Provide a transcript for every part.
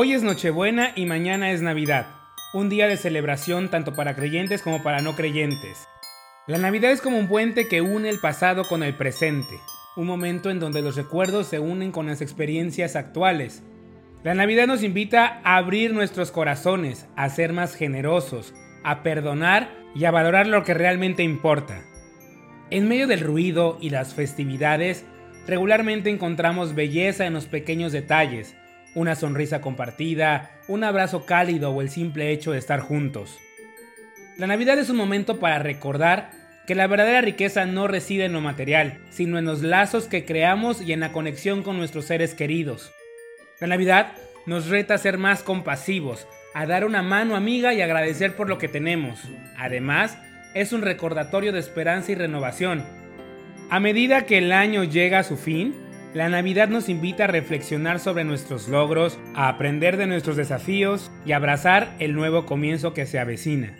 Hoy es Nochebuena y mañana es Navidad, un día de celebración tanto para creyentes como para no creyentes. La Navidad es como un puente que une el pasado con el presente, un momento en donde los recuerdos se unen con las experiencias actuales. La Navidad nos invita a abrir nuestros corazones, a ser más generosos, a perdonar y a valorar lo que realmente importa. En medio del ruido y las festividades, regularmente encontramos belleza en los pequeños detalles, una sonrisa compartida, un abrazo cálido o el simple hecho de estar juntos. La Navidad es un momento para recordar que la verdadera riqueza no reside en lo material, sino en los lazos que creamos y en la conexión con nuestros seres queridos. La Navidad nos reta a ser más compasivos, a dar una mano amiga y agradecer por lo que tenemos. Además, es un recordatorio de esperanza y renovación. A medida que el año llega a su fin, la Navidad nos invita a reflexionar sobre nuestros logros, a aprender de nuestros desafíos y abrazar el nuevo comienzo que se avecina.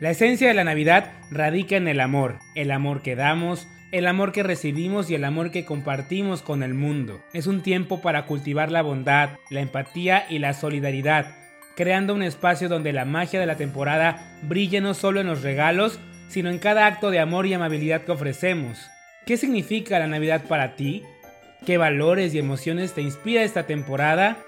La esencia de la Navidad radica en el amor, el amor que damos, el amor que recibimos y el amor que compartimos con el mundo. Es un tiempo para cultivar la bondad, la empatía y la solidaridad, creando un espacio donde la magia de la temporada brille no solo en los regalos, sino en cada acto de amor y amabilidad que ofrecemos. ¿Qué significa la Navidad para ti? ¿Qué valores y emociones te inspira esta temporada?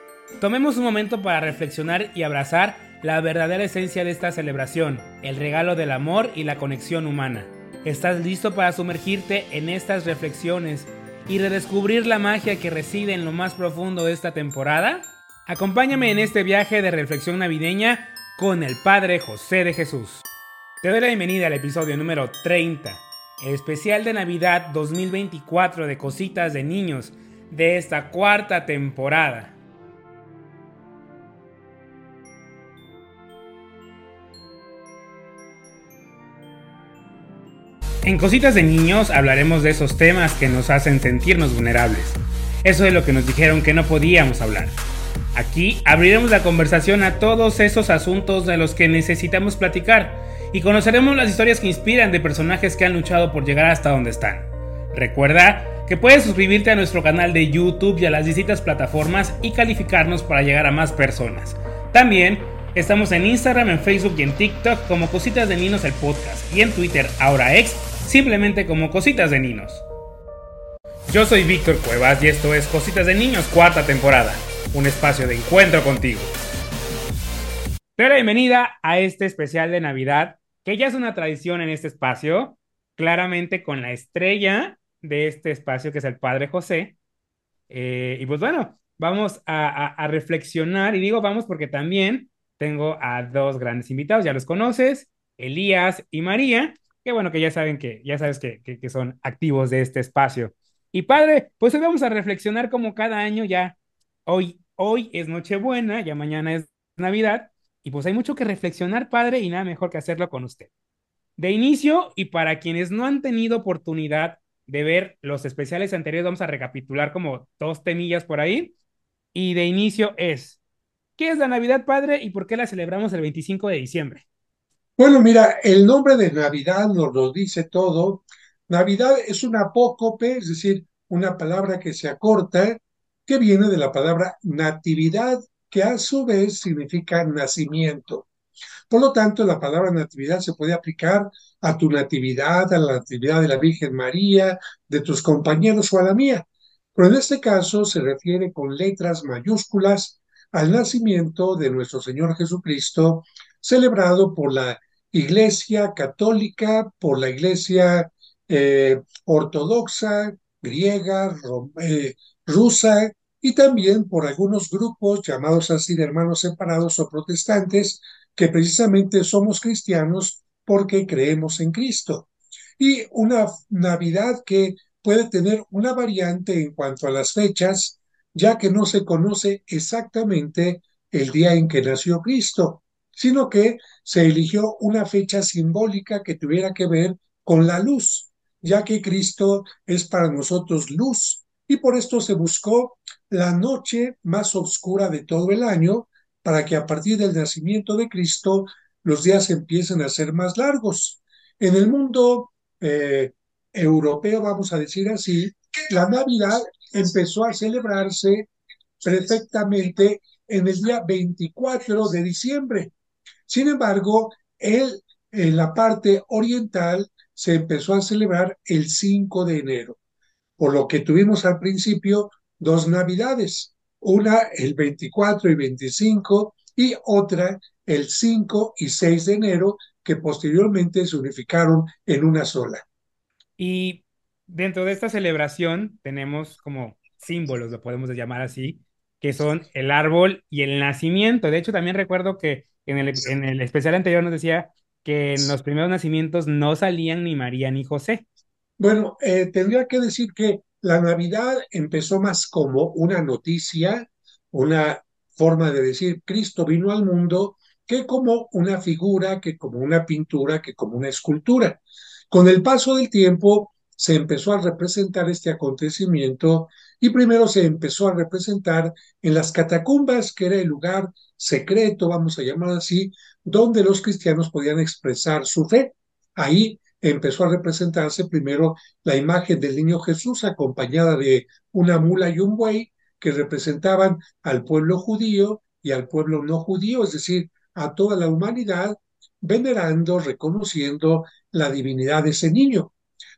Tomemos un momento para reflexionar y abrazar la verdadera esencia de esta celebración, el regalo del amor y la conexión humana. ¿Estás listo para sumergirte en estas reflexiones y redescubrir la magia que reside en lo más profundo de esta temporada? Acompáñame en este viaje de reflexión navideña con el Padre José de Jesús. Te doy la bienvenida al episodio número 30 el especial de Navidad 2024 de Cositas de Niños de esta cuarta temporada. En Cositas de Niños hablaremos de esos temas que nos hacen sentirnos vulnerables. Eso es lo que nos dijeron que no podíamos hablar. Aquí abriremos la conversación a todos esos asuntos de los que necesitamos platicar y conoceremos las historias que inspiran de personajes que han luchado por llegar hasta donde están. Recuerda que puedes suscribirte a nuestro canal de YouTube y a las distintas plataformas y calificarnos para llegar a más personas. También estamos en Instagram, en Facebook y en TikTok como Cositas de Ninos el podcast y en Twitter, ahora ex, simplemente como Cositas de Ninos. Yo soy Víctor Cuevas y esto es Cositas de Niños cuarta temporada, un espacio de encuentro contigo. La bienvenida a este especial de Navidad que ya es una tradición en este espacio, claramente con la estrella de este espacio que es el Padre José. Eh, y pues bueno, vamos a, reflexionar, y digo vamos porque también tengo a dos grandes invitados, ya los conoces, Elías y María, que bueno, que ya saben que, ya sabes que, que, son activos de este espacio. Y padre, pues hoy vamos a reflexionar como cada año ya, hoy, hoy es Nochebuena, ya mañana es Navidad, y pues hay mucho que reflexionar, padre, y nada mejor que hacerlo con usted. De inicio, y para quienes no han tenido oportunidad de ver los especiales anteriores, vamos a recapitular como dos temillas por ahí. Y de inicio es, ¿qué es la Navidad, padre, y por qué la celebramos el 25 de diciembre? Bueno, mira, el nombre de Navidad nos lo dice todo. Navidad es un apócope, es decir, una palabra que se acorta, que viene de la palabra natividad, que a su vez significa nacimiento. Por lo tanto, la palabra natividad se puede aplicar a tu natividad, a la natividad de la Virgen María, de tus compañeros o a la mía. Pero en este caso se refiere con letras mayúsculas al nacimiento de nuestro Señor Jesucristo, celebrado por la Iglesia católica, por la Iglesia eh, ortodoxa, griega, eh, rusa y también por algunos grupos llamados así de hermanos separados o protestantes, que precisamente somos cristianos porque creemos en Cristo. Y una Navidad que puede tener una variante en cuanto a las fechas, ya que no se conoce exactamente el día en que nació Cristo, sino que se eligió una fecha simbólica que tuviera que ver con la luz, ya que Cristo es para nosotros luz, y por esto se buscó la noche más oscura de todo el año, para que a partir del nacimiento de Cristo los días empiecen a ser más largos. En el mundo eh, europeo, vamos a decir así, la Navidad empezó a celebrarse perfectamente en el día 24 de diciembre. Sin embargo, en la parte oriental se empezó a celebrar el 5 de enero, por lo que tuvimos al principio dos navidades, una el 24 y 25 y otra el 5 y 6 de enero, que posteriormente se unificaron en una sola. Y dentro de esta celebración tenemos como símbolos, lo podemos llamar así, que son el árbol y el nacimiento. De hecho, también recuerdo que en el, en el especial anterior nos decía que en los primeros nacimientos no salían ni María ni José. Bueno, eh, tendría que decir que la Navidad empezó más como una noticia, una forma de decir Cristo vino al mundo, que como una figura, que como una pintura, que como una escultura. Con el paso del tiempo se empezó a representar este acontecimiento y primero se empezó a representar en las catacumbas, que era el lugar secreto, vamos a llamar así, donde los cristianos podían expresar su fe. Ahí empezó a representarse primero la imagen del niño Jesús acompañada de una mula y un buey que representaban al pueblo judío y al pueblo no judío, es decir, a toda la humanidad, venerando, reconociendo la divinidad de ese niño.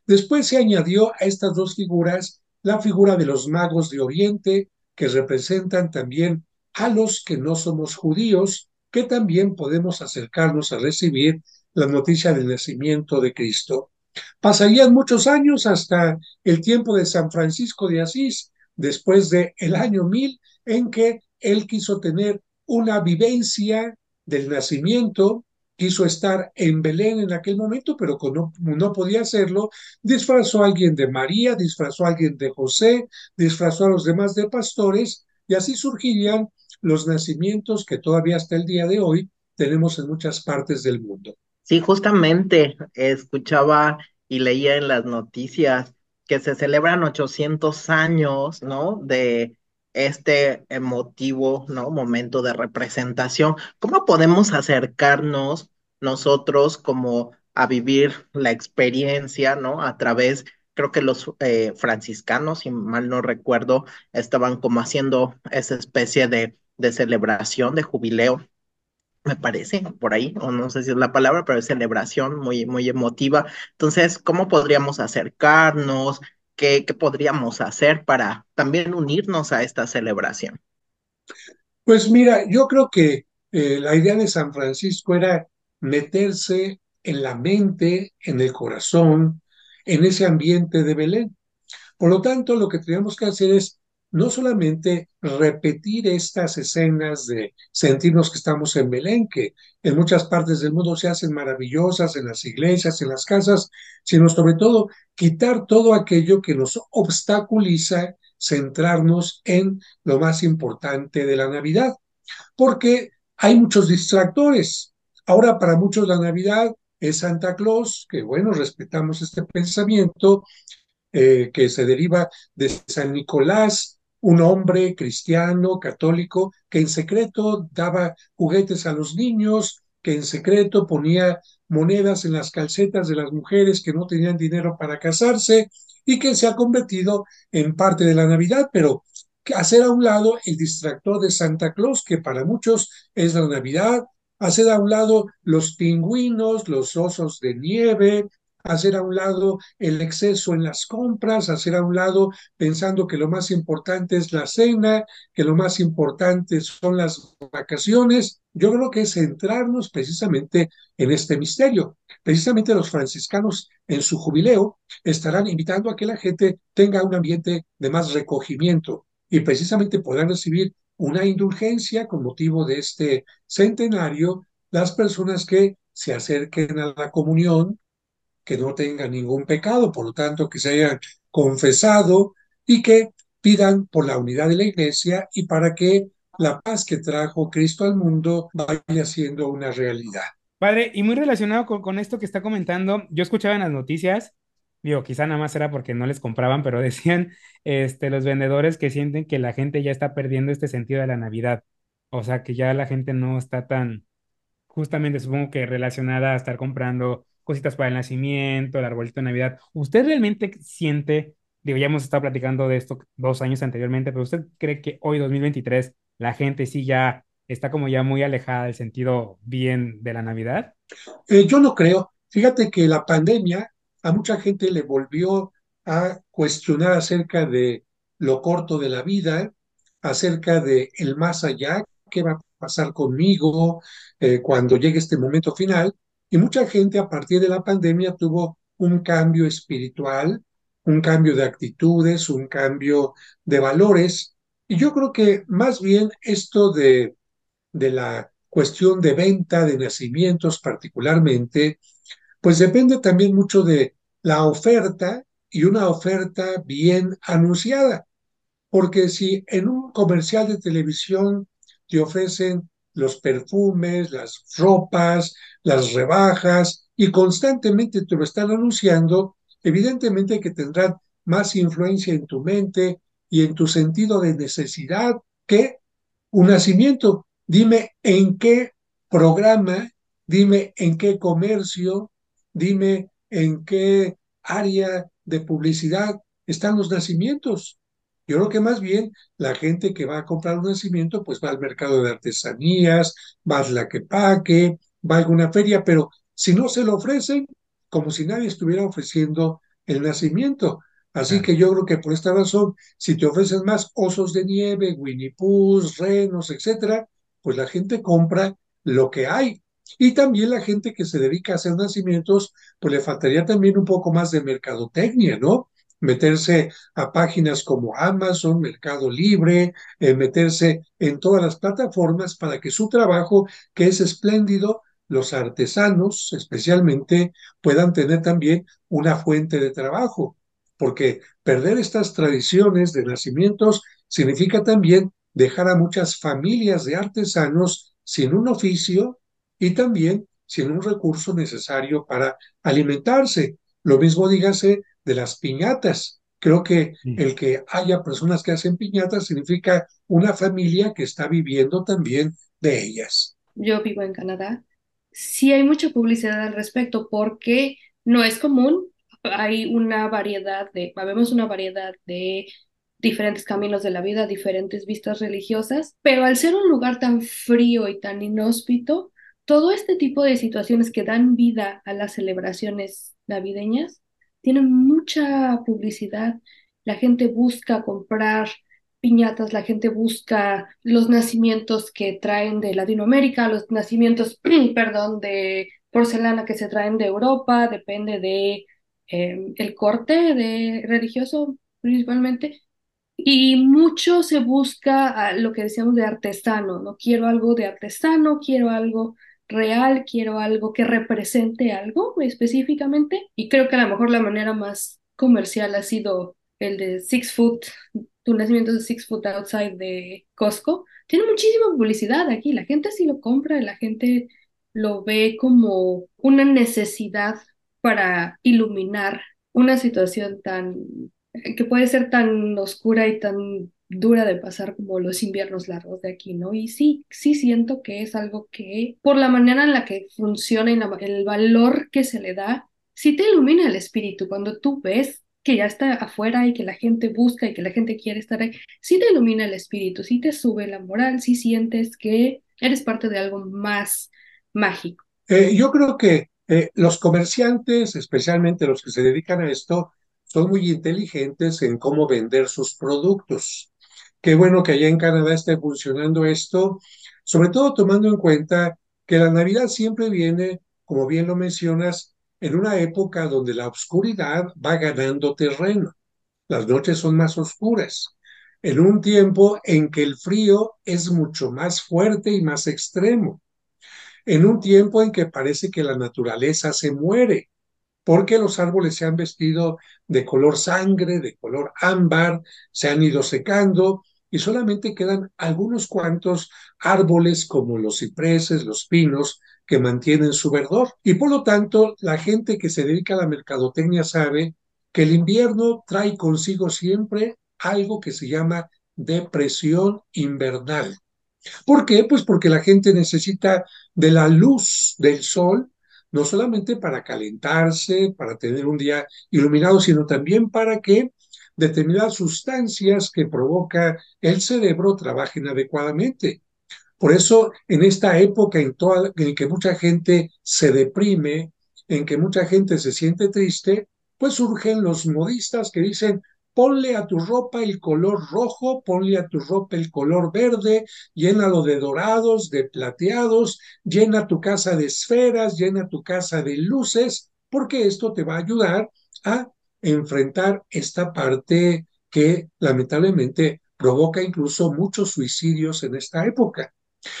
Después se añadió a estas dos figuras la figura de los magos de Oriente, que representan también a los que no somos judíos, que también podemos acercarnos a recibir la noticia del nacimiento de Cristo. Pasarían muchos años hasta el tiempo de San Francisco de Asís, después del el año 1000, en que él quiso tener una vivencia del nacimiento, quiso estar en Belén en aquel momento, pero como no, podía hacerlo, disfrazó a alguien de María, disfrazó a alguien de José, disfrazó a los demás de pastores, y así surgirían los nacimientos que todavía hasta el día de hoy tenemos en muchas partes del mundo. Sí, justamente escuchaba y leía en las noticias que se celebran 800 años, ¿no? De este emotivo, ¿no? Momento de representación. ¿Cómo podemos acercarnos nosotros como a vivir la experiencia, ¿no? A través, creo que los eh, franciscanos, si mal no recuerdo, estaban como haciendo esa especie de, de celebración, de jubileo me parece, por ahí, o no sé si es la palabra, pero es celebración muy, muy emotiva. Entonces, ¿cómo podríamos acercarnos? ¿Qué, qué podríamos hacer para también unirnos a esta celebración? Pues mira, yo creo que eh, la idea de San Francisco era meterse en la mente, en el corazón, en ese ambiente de Belén. Por lo tanto, lo que tenemos que hacer es no solamente repetir estas escenas de sentirnos que estamos en Belén, que en muchas partes del mundo se hacen maravillosas, en las iglesias, en las casas, sino sobre todo quitar todo aquello que nos obstaculiza centrarnos en lo más importante de la Navidad, porque hay muchos distractores. Ahora para muchos la Navidad es Santa Claus, que bueno, respetamos este pensamiento, eh, que se deriva de San Nicolás, un hombre cristiano, católico, que en secreto daba juguetes a los niños, que en secreto ponía monedas en las calcetas de las mujeres que no tenían dinero para casarse y que se ha convertido en parte de la Navidad, pero hacer a un lado el distractor de Santa Claus, que para muchos es la Navidad, hacer a un lado los pingüinos, los osos de nieve, hacer a un lado el exceso en las compras, hacer a un lado pensando que lo más importante es la cena, que lo más importante son las vacaciones. Yo creo que es centrarnos precisamente en este misterio. Precisamente los franciscanos en su jubileo estarán invitando a que la gente tenga un ambiente de más recogimiento y precisamente podrán recibir una indulgencia con motivo de este centenario las personas que se acerquen a la comunión, que no tengan ningún pecado, por lo tanto que se hayan confesado y que pidan por la unidad de la iglesia y para que la paz que trajo Cristo al mundo vaya siendo una realidad. Padre, y muy relacionado con, esto que está comentando, yo escuchaba en las noticias, digo, quizá nada más era porque no les compraban, pero decían este, los vendedores que sienten que la gente ya está perdiendo este sentido de la Navidad. O sea, que ya la gente no está tan, justamente supongo que relacionada a estar comprando cositas para el nacimiento, el arbolito de Navidad. ¿Usted realmente siente, digo, ya hemos estado platicando de esto dos años anteriormente, pero usted cree que hoy, 2023, la gente sí ya está como ya muy alejada del sentido bien de la Navidad? Eh, yo no creo. Fíjate que la pandemia a mucha gente le volvió a cuestionar acerca de lo corto de la vida, acerca de el más allá, qué va a pasar conmigo eh, cuando llegue este momento final. Y mucha gente a partir de la pandemia tuvo un cambio espiritual, un cambio de actitudes, un cambio de valores. Y yo creo que más bien esto de, de la cuestión de venta de nacimientos particularmente, pues depende también mucho de la oferta y una oferta bien anunciada. Porque si en un comercial de televisión te ofrecen los perfumes, las ropas, las rebajas y constantemente te lo están anunciando, evidentemente que tendrán más influencia en tu mente y en tu sentido de necesidad que un nacimiento. Dime en qué programa, dime en qué comercio, dime en qué área de publicidad están los nacimientos. Yo creo que más bien la gente que va a comprar un nacimiento, pues va al mercado de artesanías, va a la que paque, va a alguna feria, pero si no se lo ofrecen, como si nadie estuviera ofreciendo el nacimiento. Así que yo creo que por esta razón, si te ofrecen más osos de nieve, Winnie Pooh, renos, etcétera, pues la gente compra lo que hay. Y también la gente que se dedica a hacer nacimientos, pues le faltaría también un poco más de mercadotecnia, ¿no? Meterse a páginas como Amazon, Mercado Libre, eh, meterse en todas las plataformas para que su trabajo, que es espléndido, los artesanos especialmente puedan tener también una fuente de trabajo, porque perder estas tradiciones de nacimientos significa también dejar a muchas familias de artesanos sin un oficio y también sin un recurso necesario para alimentarse. Lo mismo dígase de las piñatas. Creo que el que haya personas que hacen piñatas significa una familia que está viviendo también de ellas. Yo vivo en Canadá. Sí hay mucha publicidad al respecto porque no es común. Hay una variedad de, vemos una variedad de diferentes caminos de la vida, diferentes vistas religiosas, pero al ser un lugar tan frío y tan inhóspito, todo este tipo de situaciones que dan vida a las celebraciones navideñas tienen mucha publicidad. La gente busca comprar piñatas, la gente busca los nacimientos que traen de Latinoamérica, los nacimientos, perdón, de porcelana que se traen de Europa, depende de eh, el corte de religioso principalmente, y mucho se busca lo que decíamos de artesano, no quiero algo de artesano, quiero algo real, quiero algo que represente algo específicamente y creo que a lo mejor la manera más comercial ha sido el de Six Foot, tu nacimiento de Six Foot Outside de Costco. Tiene muchísima publicidad aquí, la gente sí lo compra, la gente lo ve como una necesidad para iluminar una situación tan que puede ser tan oscura y tan dura de pasar como los inviernos largos de aquí, ¿no? Y sí, sí siento que es algo que, por la manera en la que funciona y el valor que se le da, sí te ilumina el espíritu cuando tú ves que ya está afuera y que la gente busca y que la gente quiere estar ahí, sí te ilumina el espíritu, sí te sube la moral, sí sientes que eres parte de algo más mágico. Eh, yo creo que eh, los comerciantes, especialmente los que se dedican a esto, son muy inteligentes en cómo vender sus productos. Qué bueno que allá en Canadá esté funcionando esto, sobre todo tomando en cuenta que la Navidad siempre viene, como bien lo mencionas, en una época donde la oscuridad va ganando terreno. Las noches son más oscuras, en un tiempo en que el frío es mucho más fuerte y más extremo, en un tiempo en que parece que la naturaleza se muere, porque los árboles se han vestido de color sangre, de color ámbar, se han ido secando y solamente quedan algunos cuantos árboles como los cipreses, los pinos, que mantienen su verdor. Y por lo tanto, la gente que se dedica a la mercadotecnia sabe que el invierno trae consigo siempre algo que se llama depresión invernal. ¿Por qué? Pues porque la gente necesita de la luz del sol, no solamente para calentarse, para tener un día iluminado, sino también para que determinadas sustancias que provoca el cerebro trabajen adecuadamente. Por eso, en esta época en, en que mucha gente se deprime, en que mucha gente se siente triste, pues surgen los modistas que dicen, ponle a tu ropa el color rojo, ponle a tu ropa el color verde, llénalo de dorados, de plateados, llena tu casa de esferas, llena tu casa de luces, porque esto te va a ayudar a enfrentar esta parte que lamentablemente provoca incluso muchos suicidios en esta época.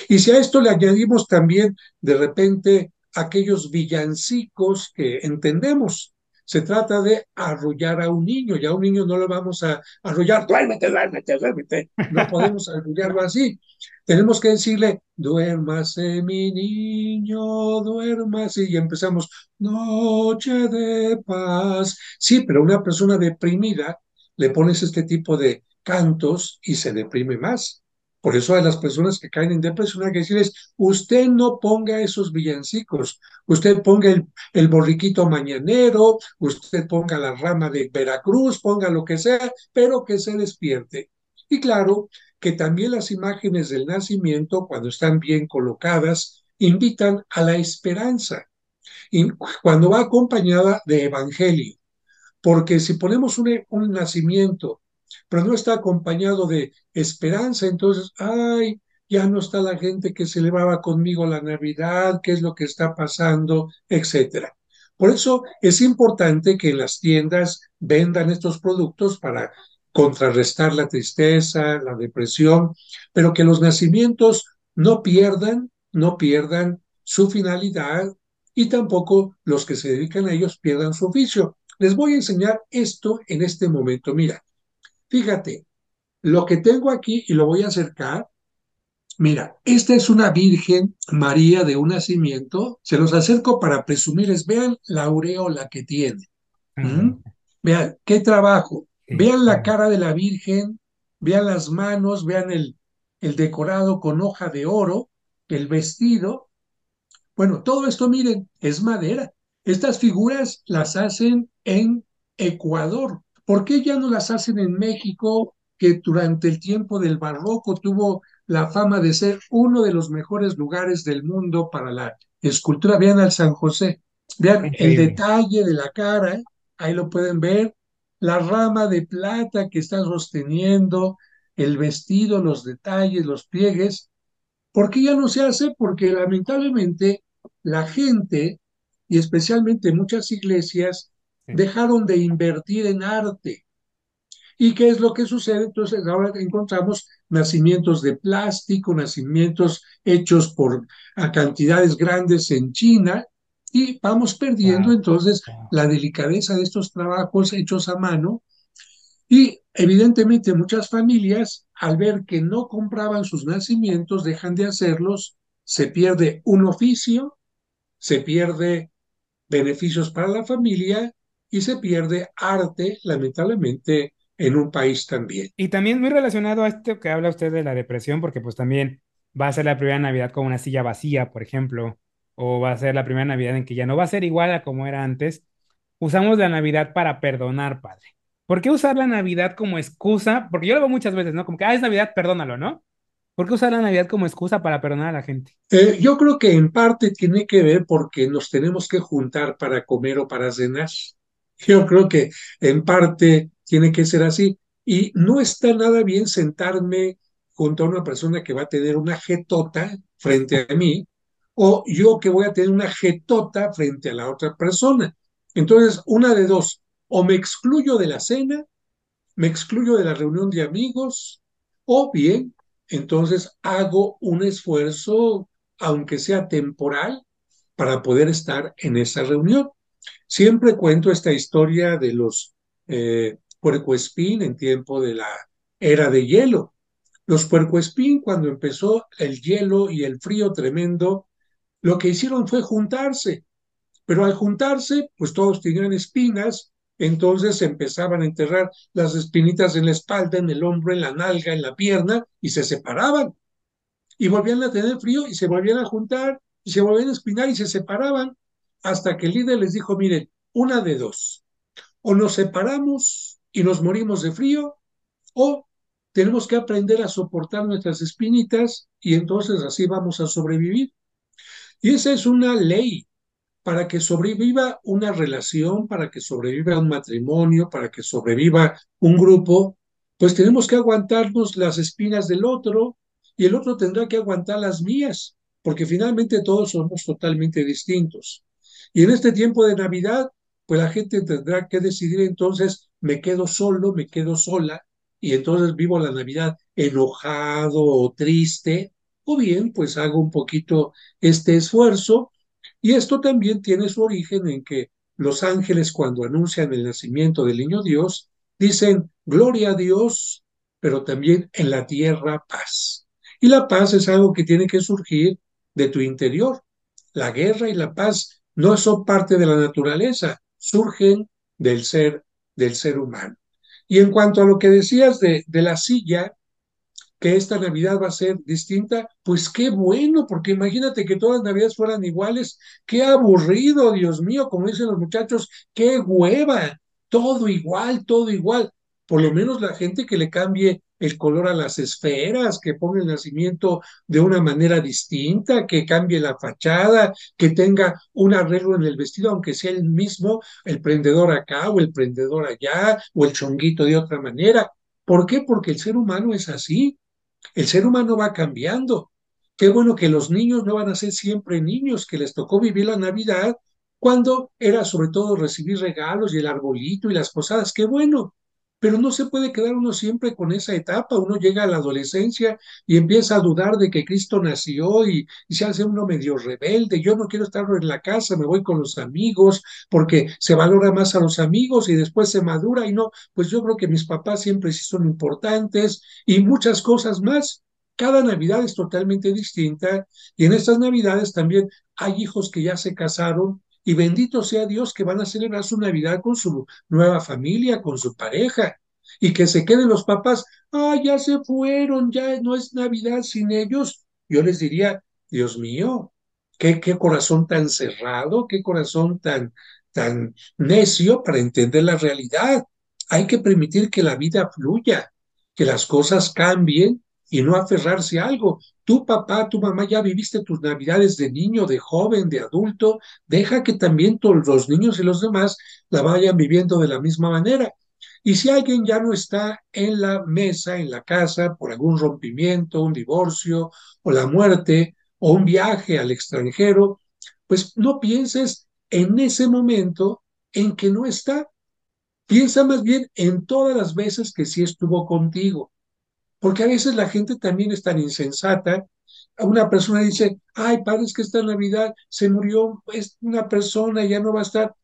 Y si a esto le añadimos también de repente aquellos villancicos que entendemos, se trata de arrullar a un niño, y a un niño no lo vamos a arrullar, duérmete, duérmete, duérmete, no podemos arrullarlo así. Tenemos que decirle, duérmase mi niño, duérmase, y empezamos, noche de paz. Sí, pero una persona deprimida le pones este tipo de cantos y se deprime más. Por eso a las personas que caen en depresión hay que decirles, usted no ponga esos villancicos, usted ponga el, borriquito mañanero, usted ponga la rama de Veracruz, ponga lo que sea, pero que se despierte. Y claro que también las imágenes del nacimiento, cuando están bien colocadas, invitan a la esperanza, y cuando va acompañada de evangelio. Porque si ponemos un nacimiento pero no está acompañado de esperanza, entonces, ay, ya no está la gente que celebraba conmigo la Navidad, qué es lo que está pasando, etcétera. Por eso es importante que las tiendas vendan estos productos para contrarrestar la tristeza, la depresión, pero que los nacimientos no pierdan, no pierdan su finalidad y tampoco los que se dedican a ellos pierdan su oficio. Les voy a enseñar esto en este momento. Mira, Fíjate, lo que tengo aquí y lo voy a acercar. Mira, esta es una Virgen María de un nacimiento. Se los acerco para presumirles. Vean la aureola que tiene. ¿Mm? Vean qué trabajo. Vean la cara de la Virgen. Vean las manos. Vean el, el decorado con hoja de oro. El vestido. Bueno, todo esto, miren, es madera. Estas figuras las hacen en Ecuador. ¿Por qué ya no las hacen en México, que durante el tiempo del barroco tuvo la fama de ser uno de los mejores lugares del mundo para la escultura? Vean al San José, vean el detalle de la cara, ahí lo pueden ver, la rama de plata que está sosteniendo, el vestido, los detalles, los pliegues. ¿Por qué ya no se hace? Porque lamentablemente la gente, y especialmente muchas iglesias, dejaron de invertir en arte. ¿Y qué es lo que sucede? Entonces ahora encontramos nacimientos de plástico, nacimientos hechos por a cantidades grandes en China y vamos perdiendo entonces la delicadeza de estos trabajos hechos a mano y evidentemente muchas familias al ver que no compraban sus nacimientos dejan de hacerlos, se pierde un oficio, se pierde beneficios para la familia y se pierde arte, lamentablemente, en un país también. Y también muy relacionado a esto que habla usted de la depresión, porque pues también va a ser la primera Navidad con una silla vacía, por ejemplo, o va a ser la primera Navidad en que ya no va a ser igual a como era antes. Usamos la Navidad para perdonar, padre. ¿Por qué usar la Navidad como excusa? Porque yo lo veo muchas veces, ¿no? Como que, ah, es Navidad, perdónalo, ¿no? ¿Por qué usar la Navidad como excusa para perdonar a la gente? Eh, yo creo que en parte tiene que ver porque nos tenemos que juntar para comer o para cenar. Yo creo que en parte tiene que ser así. Y no está nada bien sentarme junto a una persona que va a tener una jetota frente a mí o yo que voy a tener una jetota frente a la otra persona. Entonces, una de dos, o me excluyo de la cena, me excluyo de la reunión de amigos, o bien, entonces hago un esfuerzo, aunque sea temporal, para poder estar en esa reunión. Siempre cuento esta historia de los eh, puercoespín en tiempo de la era de hielo. Los puercoespín, cuando empezó el hielo y el frío tremendo, lo que hicieron fue juntarse. Pero al juntarse, pues todos tenían espinas, entonces empezaban a enterrar las espinitas en la espalda, en el hombro, en la nalga, en la pierna, y se separaban. Y volvían a tener frío y se volvían a juntar, y se volvían a espinar y se separaban hasta que el líder les dijo, miren, una de dos, o nos separamos y nos morimos de frío o tenemos que aprender a soportar nuestras espinitas y entonces así vamos a sobrevivir. Y esa es una ley para que sobreviva una relación, para que sobreviva un matrimonio, para que sobreviva un grupo, pues tenemos que aguantarnos las espinas del otro y el otro tendrá que aguantar las mías, porque finalmente todos somos totalmente distintos. Y en este tiempo de Navidad, pues la gente tendrá que decidir entonces, me quedo solo, me quedo sola, y entonces vivo la Navidad enojado o triste, o bien pues hago un poquito este esfuerzo. Y esto también tiene su origen en que los ángeles cuando anuncian el nacimiento del niño Dios, dicen, gloria a Dios, pero también en la tierra paz. Y la paz es algo que tiene que surgir de tu interior. La guerra y la paz no son parte de la naturaleza, surgen del ser, del ser humano. Y en cuanto a lo que decías de, de la silla, que esta Navidad va a ser distinta, pues qué bueno, porque imagínate que todas las Navidades fueran iguales, qué aburrido, Dios mío, como dicen los muchachos, qué hueva, todo igual, todo igual. Por lo menos la gente que le cambie el color a las esferas, que ponga el nacimiento de una manera distinta, que cambie la fachada, que tenga un arreglo en el vestido, aunque sea el mismo, el prendedor acá o el prendedor allá, o el chonguito de otra manera. ¿Por qué? Porque el ser humano es así. El ser humano va cambiando. Qué bueno que los niños no van a ser siempre niños, que les tocó vivir la Navidad cuando era sobre todo recibir regalos y el arbolito y las posadas. Qué bueno pero no se puede quedar uno siempre con esa etapa. Uno llega a la adolescencia y empieza a dudar de que Cristo nació y, se hace uno medio rebelde. Yo no quiero estar en la casa, me voy con los amigos porque se valora más a los amigos y después se madura y no, pues yo creo que mis papás siempre sí son importantes y muchas cosas más. Cada Navidad es totalmente distinta y en estas Navidades también hay hijos que ya se casaron y bendito sea Dios que van a celebrar su Navidad con su nueva familia, con su pareja, y que se queden los papás, ah, ya se fueron, ya no es Navidad sin ellos. Yo les diría, Dios mío, qué, qué corazón tan cerrado, qué corazón tan, tan necio para entender la realidad. Hay que permitir que la vida fluya, que las cosas cambien y no aferrarse a algo. Tu papá, tu mamá ya viviste tus navidades de niño, de joven, de adulto, deja que también todos los niños y los demás la vayan viviendo de la misma manera. Y si alguien ya no está en la mesa, en la casa, por algún rompimiento, un divorcio o la muerte o un viaje al extranjero, pues no pienses en ese momento en que no está. Piensa más bien en todas las veces que sí estuvo contigo porque a veces la gente también es tan insensata. Una persona dice, ay, padre, es que esta Navidad se murió una persona ya no va a estar.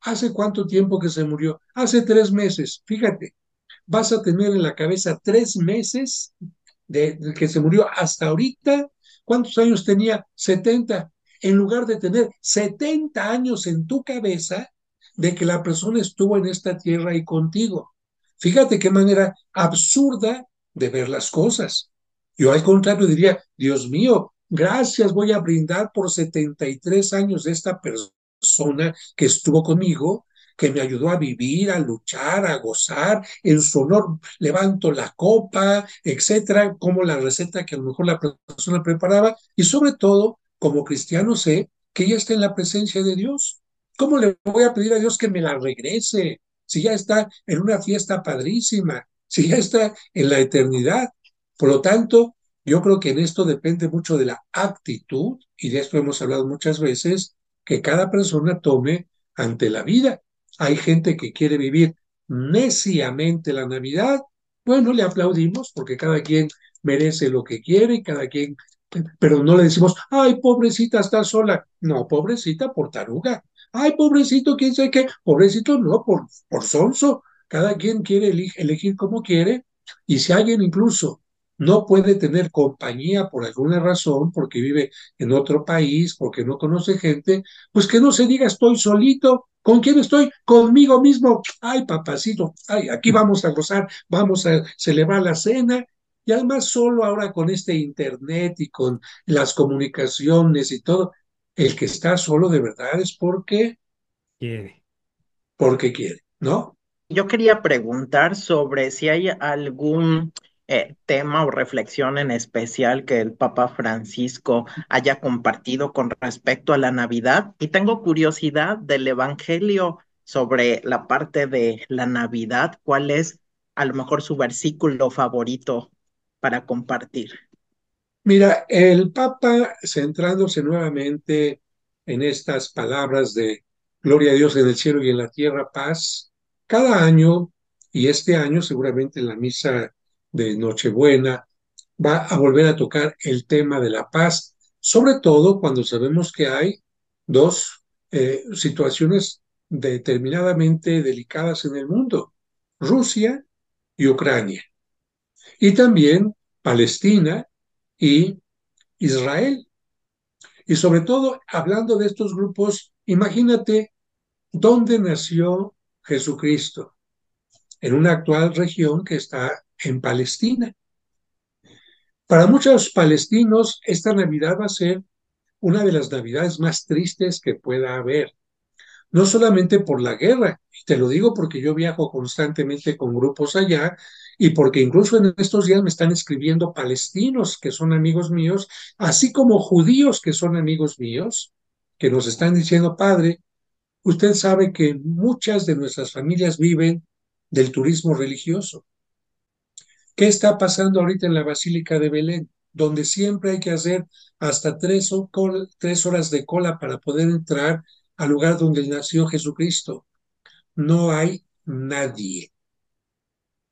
¿Hace cuánto tiempo que se murió? Hace tres meses. Fíjate, vas a tener en la cabeza tres meses de, de que se murió hasta ahorita. ¿Cuántos años tenía? 70. En lugar de tener 70 años en tu cabeza de que la persona estuvo en esta tierra y contigo. Fíjate qué manera absurda de ver las cosas. Yo al contrario diría, Dios mío, gracias voy a brindar por 73 años esta persona que estuvo conmigo, que me ayudó a vivir, a luchar, a gozar, en su honor levanto la copa, etcétera, como la receta que a lo mejor la persona preparaba, y sobre todo, como cristiano sé que ya está en la presencia de Dios. ¿Cómo le voy a pedir a Dios que me la regrese? Si ya está en una fiesta padrísima, si ya está en la eternidad. Por lo tanto, yo creo que en esto depende mucho de la actitud, y de esto hemos hablado muchas veces, que cada persona tome ante la vida. Hay gente que quiere vivir neciamente la Navidad. Bueno, le aplaudimos porque cada quien merece lo que quiere, cada quien, pero no le decimos, ay, pobrecita, está sola. No, pobrecita por taruga. Ay, pobrecito, quién sabe qué. Pobrecito, no, por, por sonso. Cada quien quiere elegir como quiere y si alguien incluso no puede tener compañía por alguna razón, porque vive en otro país, porque no conoce gente, pues que no se diga estoy solito. ¿Con quién estoy? Conmigo mismo. Ay, papacito, ay, aquí vamos a gozar, vamos a celebrar la cena. Y además solo ahora con este internet y con las comunicaciones y todo, el que está solo de verdad es porque quiere. Porque quiere, ¿no? Yo quería preguntar sobre si hay algún eh, tema o reflexión en especial que el Papa Francisco haya compartido con respecto a la Navidad. Y tengo curiosidad del Evangelio sobre la parte de la Navidad. ¿Cuál es a lo mejor su versículo favorito para compartir? Mira, el Papa, centrándose nuevamente en estas palabras de Gloria a Dios en el cielo y en la tierra, paz, cada año, y este año seguramente en la misa de Nochebuena, va a volver a tocar el tema de la paz, sobre todo cuando sabemos que hay dos eh, situaciones determinadamente delicadas en el mundo, Rusia y Ucrania, y también Palestina y Israel. Y sobre todo, hablando de estos grupos, imagínate dónde nació Jesucristo, en una actual región que está en Palestina. Para muchos palestinos, esta Navidad va a ser una de las Navidades más tristes que pueda haber. No solamente por la guerra, y te lo digo porque yo viajo constantemente con grupos allá y porque incluso en estos días me están escribiendo palestinos que son amigos míos, así como judíos que son amigos míos, que nos están diciendo, Padre, Usted sabe que muchas de nuestras familias viven del turismo religioso. ¿Qué está pasando ahorita en la Basílica de Belén? Donde siempre hay que hacer hasta tres, horas de cola para poder entrar al lugar donde nació Jesucristo. No hay nadie.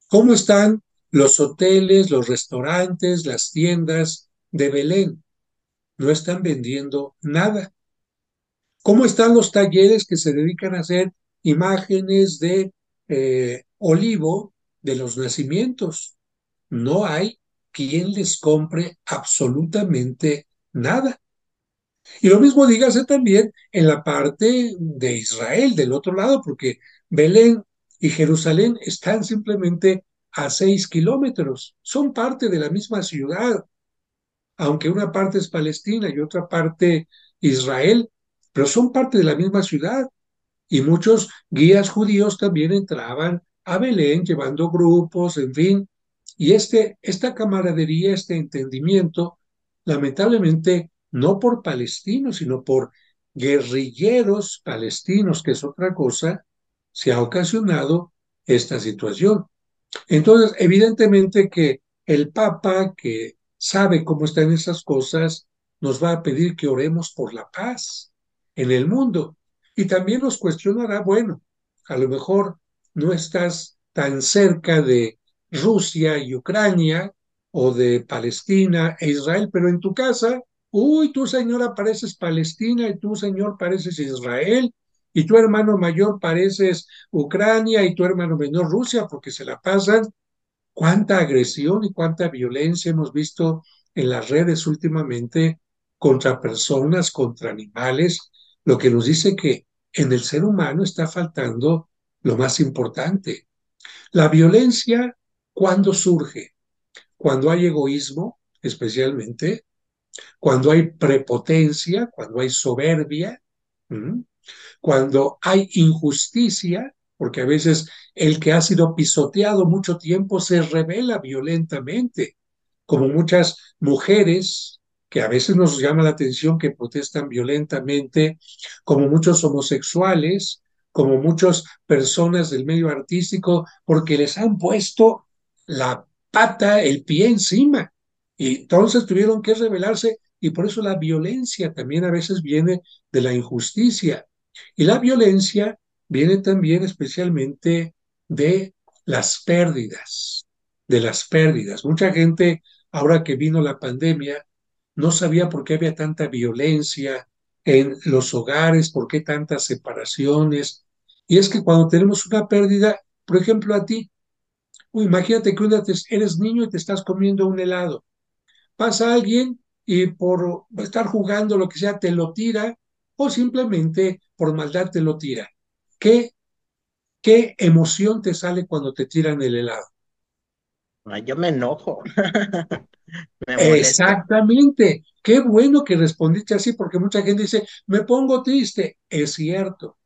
¿Cómo están los hoteles, los restaurantes, las tiendas de Belén? No están vendiendo nada. ¿Cómo están los talleres que se dedican a hacer imágenes de eh, olivo de los nacimientos? No hay quien les compre absolutamente nada. Y lo mismo dígase también en la parte de Israel, del otro lado, porque Belén y Jerusalén están simplemente a seis kilómetros, son parte de la misma ciudad, aunque una parte es Palestina y otra parte Israel, pero son parte de la misma ciudad. Y muchos guías judíos también entraban a Belén llevando grupos, en fin. Y este, esta camaradería, este entendimiento, lamentablemente, no por palestinos, sino por guerrilleros palestinos, que es otra cosa, se ha ocasionado esta situación. Entonces, evidentemente que el Papa, que sabe cómo están esas cosas, nos va a pedir que oremos por la paz en el mundo. Y también nos cuestionará, bueno, a lo mejor no estás tan cerca de Rusia y Ucrania o de Palestina e Israel, pero en tu casa, uy, tú señora pareces Palestina y tú señor pareces Israel y tu hermano mayor pareces Ucrania y tu hermano menor Rusia, porque se la pasan. Cuánta agresión y cuánta violencia hemos visto en las redes últimamente contra personas, contra animales, lo que nos dice que en el ser humano está faltando lo más importante. La violencia, ¿cuándo surge? Cuando hay egoísmo, especialmente, cuando hay prepotencia, cuando hay soberbia, cuando hay injusticia, porque a veces el que ha sido pisoteado mucho tiempo se revela violentamente, como muchas mujeres que a veces nos llama la atención que protestan violentamente, como muchos homosexuales, como muchas personas del medio artístico, porque les han puesto la pata, el pie encima. Y entonces tuvieron que rebelarse y por eso la violencia también a veces viene de la injusticia. Y la violencia viene también especialmente de las pérdidas, de las pérdidas. Mucha gente, ahora que vino la pandemia, no sabía por qué había tanta violencia en los hogares, por qué tantas separaciones. Y es que cuando tenemos una pérdida, por ejemplo, a ti, imagínate que eres niño y te estás comiendo un helado. Pasa alguien y por estar jugando lo que sea te lo tira o simplemente por maldad te lo tira. ¿Qué, qué emoción te sale cuando te tiran el helado? yo me enojo. Exactamente. Qué bueno que respondiste así, porque mucha gente dice, me pongo triste. Es cierto,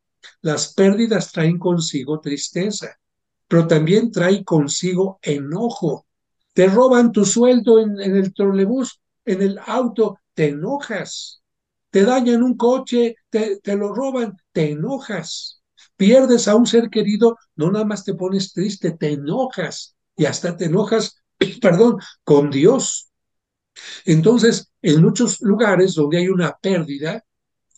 las pérdidas traen consigo tristeza. pero también trae consigo enojo. Te roban tu sueldo en, el trolebús, en el auto, te enojas. Te dañan un coche, te, te lo roban, te enojas. Pierdes a un ser querido, no nada más te pones triste, te enojas y hasta te enojas, perdón, con Dios. Entonces, en muchos lugares donde hay una pérdida,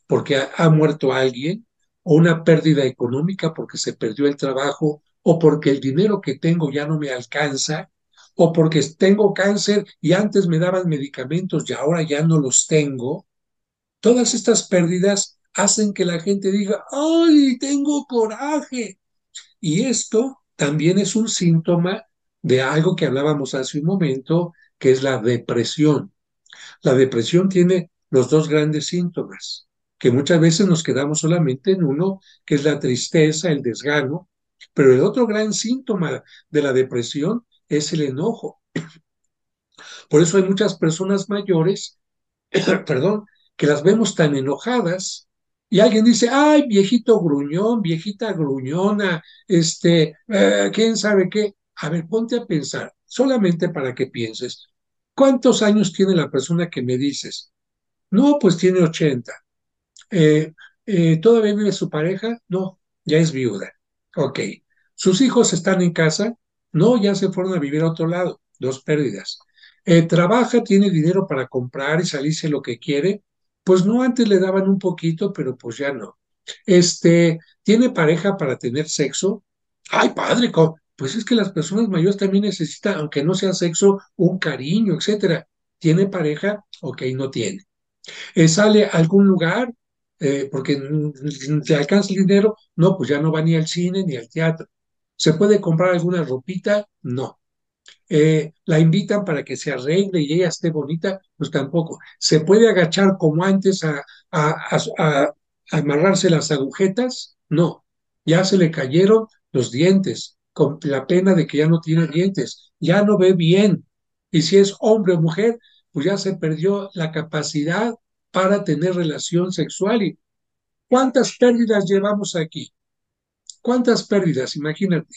porque ha, muerto alguien, o una pérdida económica porque se perdió el trabajo, o porque el dinero que tengo ya no me alcanza, o porque tengo cáncer y antes me daban medicamentos y ahora ya no los tengo, todas estas pérdidas hacen que la gente diga, ¡ay, tengo coraje! Y esto también es un síntoma de algo que hablábamos hace un momento, que es la depresión. La depresión tiene los dos grandes síntomas, que muchas veces nos quedamos solamente en uno, que es la tristeza, el desgano, pero el otro gran síntoma de la depresión es el enojo. Por eso hay muchas personas mayores, perdón, que las vemos tan enojadas y alguien dice, ay, viejito gruñón, viejita gruñona, este, eh, quién sabe qué. A ver, ponte a pensar, solamente para que pienses, ¿cuántos años tiene la persona que me dices? No, pues tiene 80. Eh, eh, ¿Todavía vive su pareja? No, ya es viuda. Ok. ¿Sus hijos están en casa? No, ya se fueron a vivir a otro lado. Dos pérdidas. ¿Trabaja, tiene dinero para comprar y salirse lo que quiere? Pues no, antes le daban un poquito, pero pues ya no. Este, ¿tiene pareja para tener sexo? Ay, padre, pues es que las personas mayores también necesitan, aunque no sea sexo, un cariño, etcétera. ¿Tiene pareja? Ok, no tiene. Eh, ¿Sale a algún lugar? Eh, porque te alcanza el dinero, no, pues ya no va ni al cine ni al teatro. ¿Se puede comprar alguna ropita? No. Eh, la invitan para que se arregle y ella esté bonita, pues tampoco. ¿Se puede agachar como antes a, a, amarrarse las agujetas? No, ya se le cayeron los dientes, la pena de que ya no tiene dientes, ya no ve bien. Y si es hombre o mujer, pues ya se perdió la capacidad para tener relación sexual. ¿Y cuántas pérdidas llevamos aquí? ¿Cuántas pérdidas? Imagínate.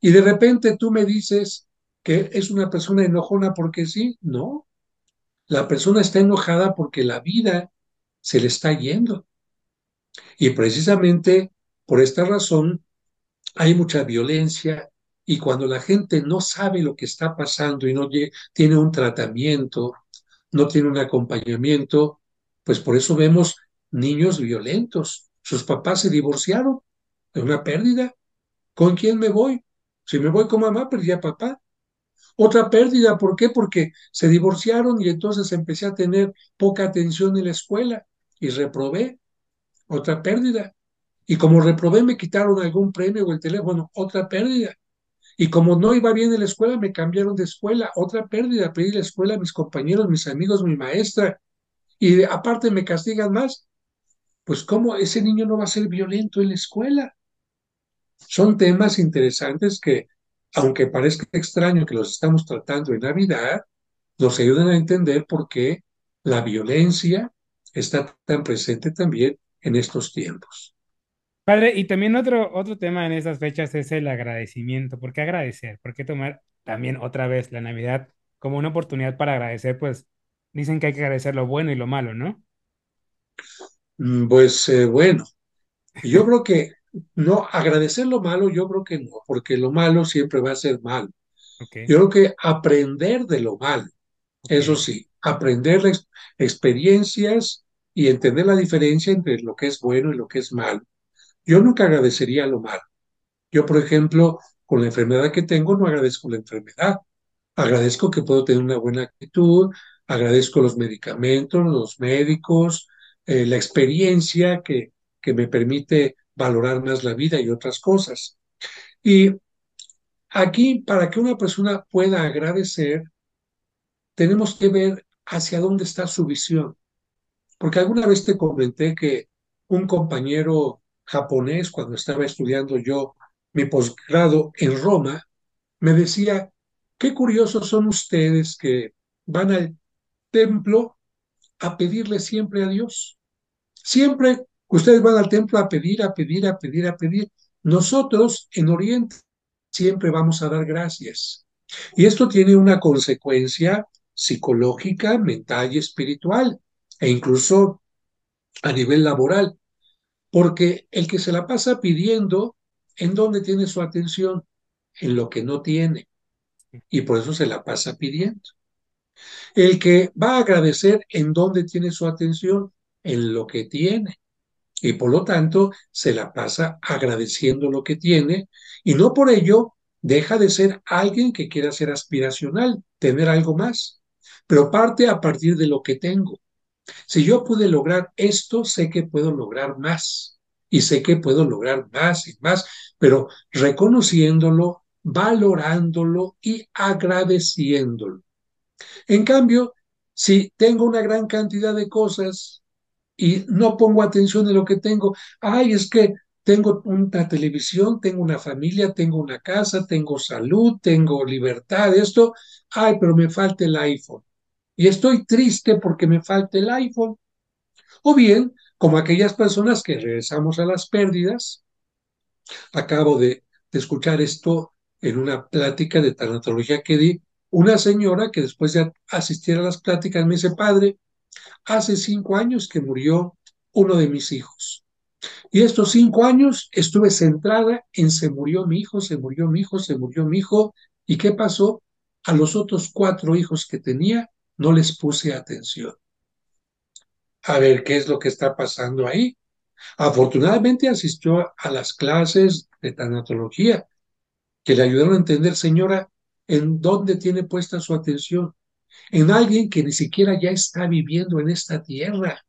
Y de repente tú me dices, que es una persona enojona porque sí, no. La persona está enojada porque la vida se le está yendo. Y precisamente por esta razón hay mucha violencia y cuando la gente no sabe lo que está pasando y no tiene un tratamiento, no tiene un acompañamiento, pues por eso vemos niños violentos. Sus papás se divorciaron, es una pérdida. ¿Con quién me voy? Si me voy con mamá, perdí a papá. Otra pérdida, ¿por qué? Porque se divorciaron y entonces empecé a tener poca atención en la escuela y reprobé. Otra pérdida. Y como reprobé, me quitaron algún premio o el teléfono. Otra pérdida. Y como no iba bien en la escuela, me cambiaron de escuela. Otra pérdida. Pedí la escuela a mis compañeros, mis amigos, mi maestra. Y aparte me castigan más. Pues, ¿cómo ese niño no va a ser violento en la escuela? Son temas interesantes que aunque parezca extraño que los estamos tratando en Navidad, nos ayudan a entender por qué la violencia está tan presente también en estos tiempos. Padre, y también otro, otro tema en estas fechas es el agradecimiento. ¿Por qué agradecer? ¿Por qué tomar también otra vez la Navidad como una oportunidad para agradecer? Pues dicen que hay que agradecer lo bueno y lo malo, ¿no? Mm, pues eh, bueno, yo creo que no, agradecer lo malo, yo creo que no, porque lo malo siempre va a ser malo. Yo creo que aprender de lo malo, eso sí, aprender las experiencias y entender la diferencia entre lo que es bueno y lo que es malo. Yo nunca agradecería lo malo. Yo, por ejemplo, con la enfermedad que tengo, no agradezco la enfermedad. Agradezco que puedo tener una buena actitud, agradezco los medicamentos, los médicos, eh, la experiencia que, que me permite valorar más la vida y otras cosas. Y aquí, para que una persona pueda agradecer, tenemos que ver hacia dónde está su visión. Porque alguna vez te comenté que un compañero japonés, cuando estaba estudiando yo mi posgrado en Roma, me decía, qué curiosos son ustedes que van al templo a pedirle siempre a Dios. Siempre Ustedes van al templo a pedir, a pedir, a pedir, a pedir. Nosotros en Oriente siempre vamos a dar gracias. Y esto tiene una consecuencia psicológica, mental y espiritual, e incluso a nivel laboral, porque el que se la pasa pidiendo, ¿en dónde tiene su atención? En lo que no tiene, y por eso se la pasa pidiendo. El que va a agradecer, ¿en dónde tiene su atención? En lo que tiene. Y por lo tanto, se la pasa agradeciendo lo que tiene y no por ello deja de ser alguien que quiera ser aspiracional, tener algo más, pero parte a partir de lo que tengo. Si yo pude lograr esto, sé que puedo lograr más y sé que puedo lograr más y más, pero reconociéndolo, valorándolo y agradeciéndolo. En cambio, si tengo una gran cantidad de cosas y no pongo atención en lo que tengo, ay, es que tengo una televisión, tengo una familia, tengo una casa, tengo salud, tengo libertad, esto, ay, pero me falta el iPhone. Y estoy triste porque me falta el iPhone. O bien, como aquellas personas que regresamos a las pérdidas, acabo de, de escuchar esto en una plática de tanatología que di, una señora que después de asistir a las pláticas me dice, padre, hace cinco años que murió uno de mis hijos. Y estos cinco años estuve centrada en se murió mi hijo, se murió mi hijo, se murió mi hijo. ¿Y qué pasó? A los otros cuatro hijos que tenía no les puse atención. A ver qué es lo que está pasando ahí. Afortunadamente asistió a las clases de tanatología que le ayudaron a entender, señora, en dónde tiene puesta su atención. En alguien que ni siquiera ya está viviendo en esta tierra.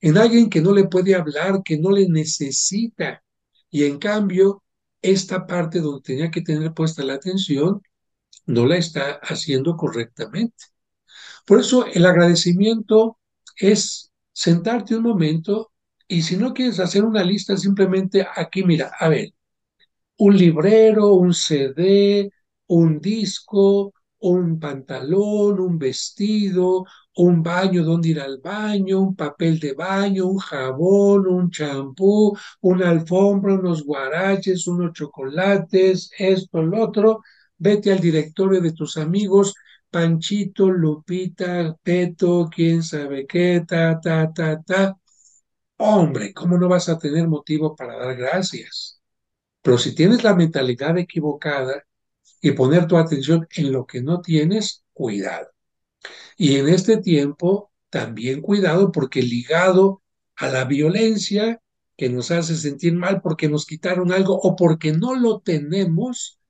En alguien que no le puede hablar, que no le necesita. Y en cambio, esta parte donde tenía que tener puesta la atención, no la está haciendo correctamente. Por eso el agradecimiento es sentarte un momento y si no quieres hacer una lista, simplemente aquí, mira, a ver, un librero, un CD, un disco, un pantalón, un vestido, un baño donde ir al baño, un papel de baño, un jabón, un champú, una alfombra, unos guaraches, unos chocolates, esto, lo otro. Vete al directorio de tus amigos, Panchito, Lupita, Peto, quién sabe qué, ta, ta, ta, ta. Hombre, ¿cómo no vas a tener motivo para dar gracias? Pero si tienes la mentalidad equivocada, y poner tu atención en lo que no tienes, cuidado. Y en este tiempo, también cuidado porque ligado a la violencia que nos hace sentir mal porque nos quitaron algo o porque no lo tenemos,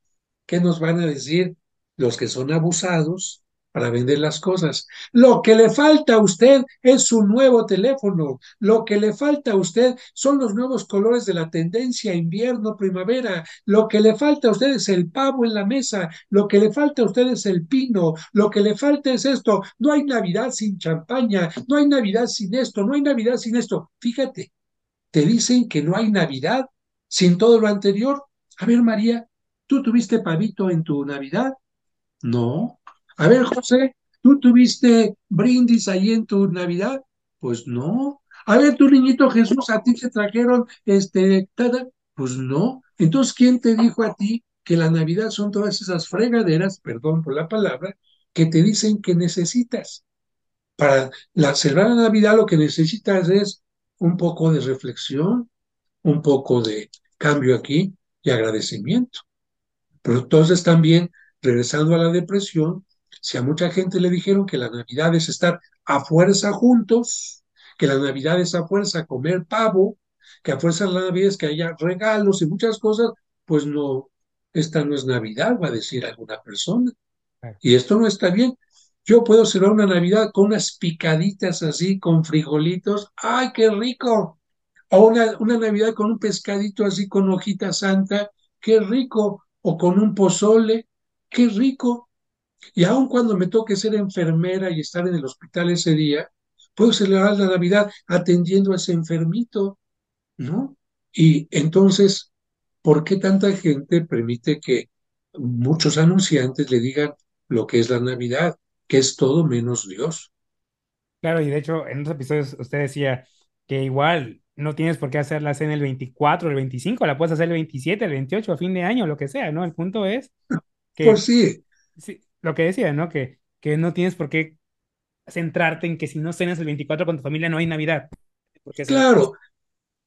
¿qué nos van a decir los que son abusados? para vender las cosas. Lo que le falta a usted es su nuevo teléfono. Lo que le falta a usted son los nuevos colores de la tendencia invierno-primavera. Lo que le falta a usted es el pavo en la mesa. Lo que le falta a usted es el pino. Lo que le falta es esto. No hay Navidad sin champaña. No hay Navidad sin esto. No hay Navidad sin esto. Fíjate, te dicen que no hay Navidad sin todo lo anterior. A ver, María, ¿tú tuviste pavito en tu Navidad? No, a ver, José, ¿tú tuviste brindis ahí en tu Navidad? Pues no. A ver, tu niñito Jesús, ¿a ti te trajeron este, Pues no. Entonces, ¿quién te dijo a ti que la Navidad son todas esas fregaderas, perdón por la palabra, que te dicen que necesitas? Para la, celebrar la Navidad lo que necesitas es un poco de reflexión, un poco de cambio aquí y agradecimiento. Pero entonces también, regresando a la depresión, si a mucha gente le dijeron que la Navidad es estar a fuerza juntos, que la Navidad es a fuerza comer pavo, que a fuerza la Navidad es que haya regalos y muchas cosas, pues no, esta no es Navidad, va a decir alguna persona. Y esto no está bien. Yo puedo celebrar una Navidad con unas picaditas así, con frijolitos. ¡Ay, qué rico! O una, una Navidad con un pescadito así, con hojita santa. ¡Qué rico! O con un pozole. ¡Qué rico! Y aun cuando me toque ser enfermera y estar en el hospital ese día, puedo celebrar la Navidad atendiendo a ese enfermito, ¿no? Y entonces, ¿por qué tanta gente permite que muchos anunciantes le digan lo que es la Navidad, que es todo menos Dios? Claro, y de hecho, en los episodios usted decía que igual no tienes por qué hacerla en el 24, el 25, la puedes hacer el 27, el 28, a fin de año, lo que sea, ¿no? El punto es que, Pues sí, sí, lo que decía, ¿no? Que, que no tienes por qué centrarte en que si no cenas el 24 con tu familia no hay Navidad. Porque claro.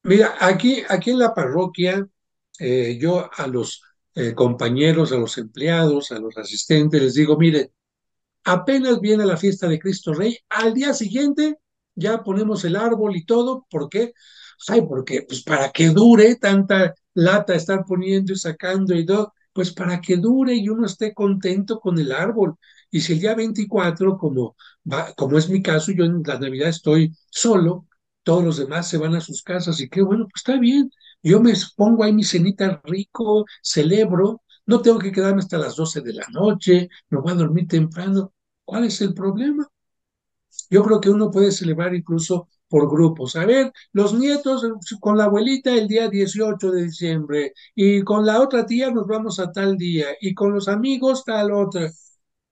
Mira, aquí, aquí en la parroquia, eh, yo a los eh, compañeros, a los empleados, a los asistentes, les digo, miren, apenas viene la fiesta de Cristo Rey, al día siguiente ya ponemos el árbol y todo, ¿por qué? Ay, porque pues para que dure tanta lata estar poniendo y sacando y todo, pues para que dure y uno esté contento con el árbol. Y si el día 24, como, va, como es mi caso, yo en la Navidad estoy solo, todos los demás se van a sus casas y qué bueno, pues está bien. Yo me pongo ahí mi cenita rico, celebro, no tengo que quedarme hasta las 12 de la noche, me voy a dormir temprano. ¿Cuál es el problema? Yo creo que uno puede celebrar incluso por grupos. A ver, los nietos eh, con la abuelita el día 18 de diciembre y con la otra tía nos vamos a tal día y con los amigos tal otra.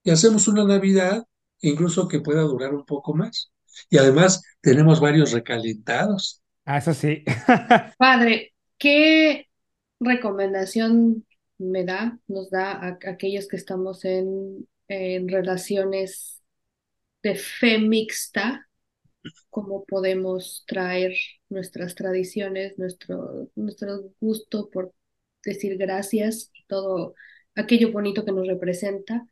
Y hacemos una Navidad incluso que pueda durar un poco más. Y además tenemos varios recalentados. Ah, eso sí. Padre, ¿qué recomendación me da, nos da a, a aquellos que estamos en, en relaciones de fe mixta? ¿Cómo podemos traer nuestras tradiciones, nuestro, nuestro gusto por decir gracias todo aquello bonito que nos representa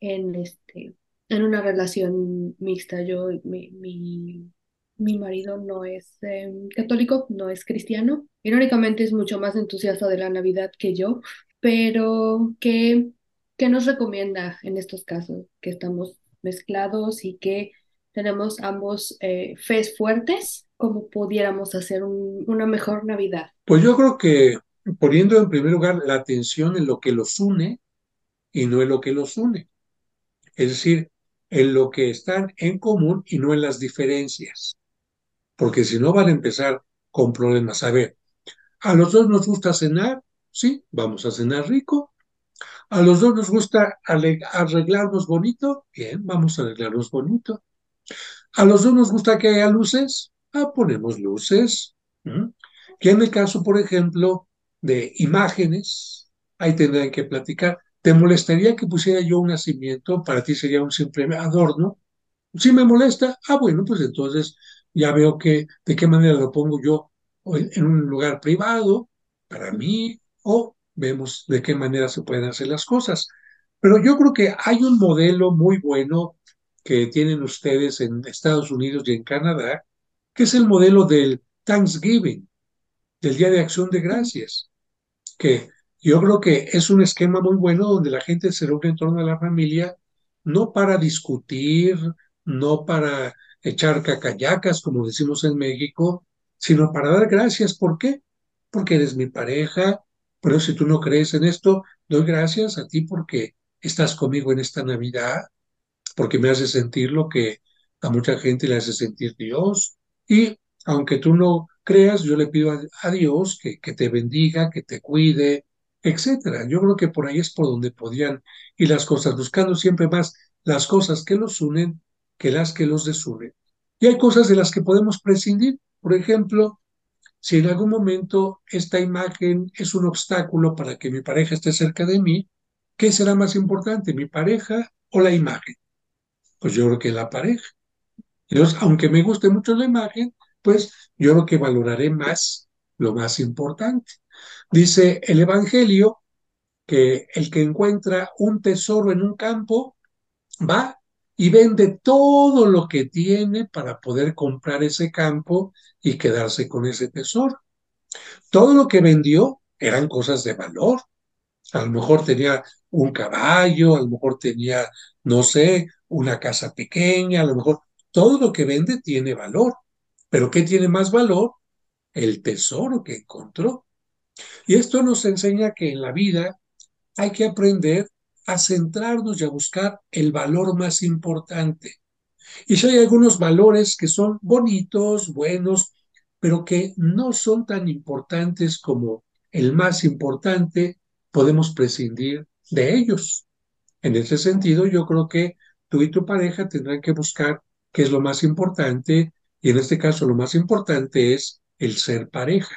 en este, en una relación mixta? Yo, mi, mi, mi marido no es eh, católico, no es cristiano. Irónicamente es mucho más entusiasta de la Navidad que yo, pero ¿qué, qué nos recomienda en estos casos? Que estamos mezclados y que tenemos ambos eh, fuertes, ¿cómo pudiéramos hacer un- una mejor Navidad? Pues yo creo que poniendo en primer lugar la atención en lo que los une y no en lo que los une. Es decir, en lo que están en común y no en las diferencias. Porque si no van a empezar con problemas. A ver, a los dos nos gusta cenar, sí, vamos a cenar rico. A los dos nos gusta arreglarnos bonito, bien, vamos a arreglarnos bonito. A los dos nos gusta que haya luces, ah, ponemos luces. ¿m? Y en el caso, por ejemplo, de imágenes, ahí tendrán que platicar. ¿Te molestaría que pusiera yo un nacimiento? Para ti sería un simple adorno. Si me molesta, ah, bueno, pues entonces ya veo que de qué manera lo pongo yo en un lugar privado para mí o vemos de qué manera se pueden hacer las cosas. Pero yo creo que hay un modelo muy bueno que tienen ustedes en Estados Unidos y en Canadá, que es el modelo del Thanksgiving, del Día de Acción de Gracias que yo creo que es un esquema muy bueno donde la gente se reúne en torno a la familia, no para discutir, no para echar cacayacas, como decimos en México, sino para dar gracias. ¿Por qué? Porque eres mi pareja, pero si tú no crees en esto, doy gracias a ti porque estás conmigo en esta Navidad, porque me hace sentir lo que a mucha gente le hace sentir Dios. Y aunque tú no creas, yo le pido a, Dios que, que te bendiga, que te cuide, etcétera. Yo creo que por ahí es por donde podrían ir las cosas, buscando siempre más las cosas que los unen que las que los desunen. Y hay cosas de las que podemos prescindir. Por ejemplo, si en algún momento esta imagen es un obstáculo para que mi pareja esté cerca de mí, ¿qué será más importante, mi pareja o la imagen? Pues yo creo que la pareja. Entonces, aunque me guste mucho la imagen, pues yo creo que valoraré más lo más importante. Dice el Evangelio que el que encuentra un tesoro en un campo va y vende todo lo que tiene para poder comprar ese campo y quedarse con ese tesoro. Todo lo que vendió eran cosas de valor. A lo mejor tenía un caballo, a lo mejor tenía, no sé, una casa pequeña, a lo mejor todo lo que vende tiene valor. Pero ¿qué tiene más valor? El tesoro que encontró. Y esto nos enseña que en la vida hay que aprender a centrarnos y a buscar el valor más importante. Y si hay algunos valores que son bonitos, buenos, pero que no son tan importantes como el más importante, podemos prescindir de ellos. En ese sentido, yo creo que tú y tu pareja tendrán que buscar qué es lo más importante Y en este caso lo más importante es el ser pareja.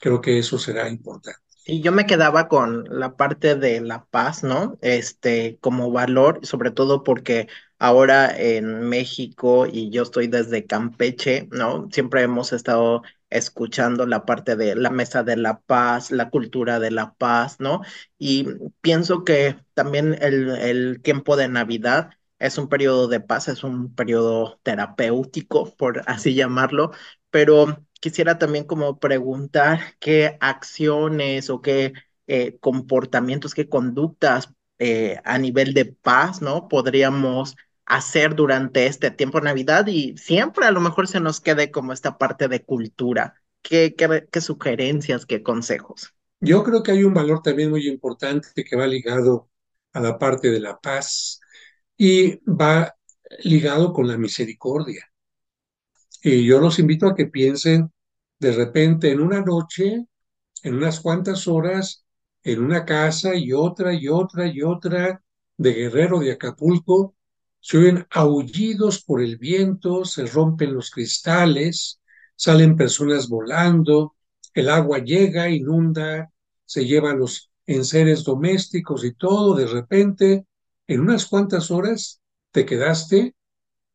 Creo que eso será importante. Y yo me quedaba con la parte de la paz, ¿no? Este, como valor, sobre todo porque ahora en México y yo estoy desde Campeche, ¿no? Siempre hemos estado escuchando la parte de la mesa de la paz, la cultura de la paz, ¿no? Y pienso que también el, el tiempo de Navidad es un periodo de paz, es un periodo terapéutico, por así llamarlo, pero quisiera también como preguntar qué acciones o qué eh, comportamientos, qué conductas eh, a nivel de paz, ¿no? Podríamos hacer durante este tiempo Navidad y siempre a lo mejor se nos quede como esta parte de cultura. ¿Qué, qué, qué sugerencias, qué consejos? Yo creo que hay un valor también muy importante que va ligado a la parte de la paz y va ligado con la misericordia. Y yo los invito a que piensen de repente en una noche, en unas cuantas horas, en una casa y otra y otra y otra de Guerrero de Acapulco, se oyen aullidos por el viento, se rompen los cristales, salen personas volando, el agua llega, inunda, se lleva los enseres domésticos y todo, de repente, en unas cuantas horas te quedaste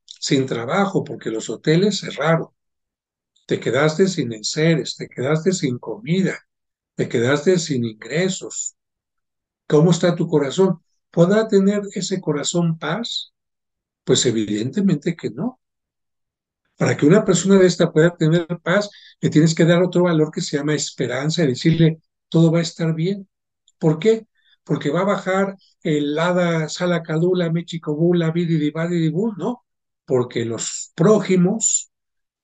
sin trabajo porque los hoteles cerraron te quedaste sin enseres, te quedaste sin comida, te quedaste sin ingresos. ¿Cómo está tu corazón? ¿Podrá tener ese corazón paz? Pues evidentemente que no. Para que una persona de esta pueda tener paz, le tienes que dar otro valor que se llama esperanza y decirle, todo va a estar bien. ¿Por qué? Porque va a bajar el hada salacadula, mechicobula, bididibadidibu, ¿no? Porque los prójimos,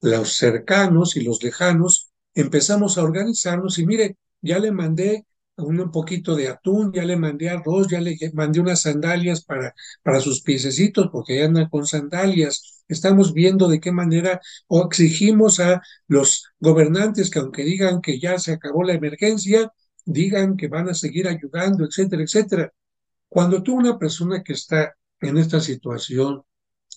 los cercanos y los lejanos, empezamos a organizarnos y mire, ya le mandé un poquito de atún, ya le mandé arroz, ya le mandé unas sandalias para, para sus piececitos, porque ya andan con sandalias. Estamos viendo de qué manera o exigimos a los gobernantes que aunque digan que ya se acabó la emergencia, digan que van a seguir ayudando, etcétera, etcétera. Cuando tú una persona que está en esta situación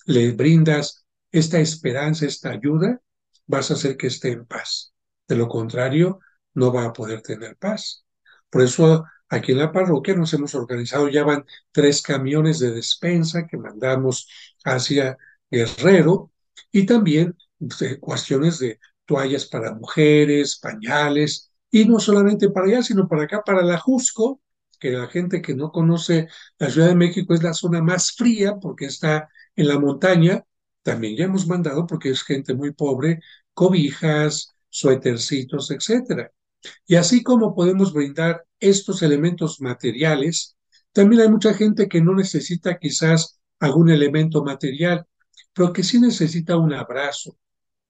le brindas esta esperanza, esta ayuda, vas a hacer que esté en paz. De lo contrario, no va a poder tener paz. Por eso aquí en la parroquia nos hemos organizado, ya van tres camiones de despensa que mandamos hacia Guerrero y también de cuestiones de toallas para mujeres, pañales, y no solamente para allá, sino para acá, para la Jusco, que la gente que no conoce la Ciudad de México es la zona más fría porque está en la montaña, también ya hemos mandado, porque es gente muy pobre, cobijas, suétercitos, etc. Y así como podemos brindar estos elementos materiales, también hay mucha gente que no necesita quizás algún elemento material, pero que sí necesita un abrazo,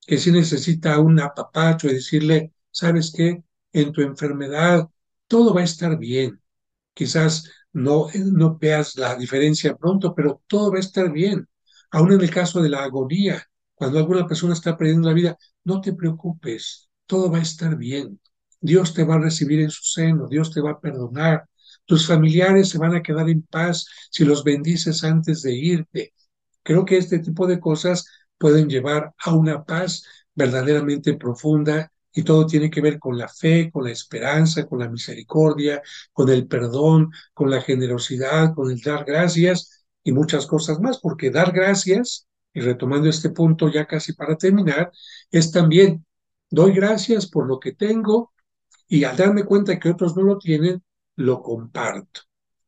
que sí necesita un apapacho y decirle, ¿sabes qué? En tu enfermedad todo va a estar bien. Quizás no, no veas la diferencia pronto, pero todo va a estar bien. Aún en el caso de la agonía, cuando alguna persona está perdiendo la vida, no te preocupes, todo va a estar bien. Dios te va a recibir en su seno, Dios te va a perdonar. Tus familiares se van a quedar en paz si los bendices antes de irte. Creo que este tipo de cosas pueden llevar a una paz verdaderamente profunda y todo tiene que ver con la fe, con la esperanza, con la misericordia, con el perdón, con la generosidad, con el dar gracias y muchas cosas más, porque dar gracias, y retomando este punto ya casi para terminar, es también, doy gracias por lo que tengo y al darme cuenta que otros no lo tienen, lo comparto.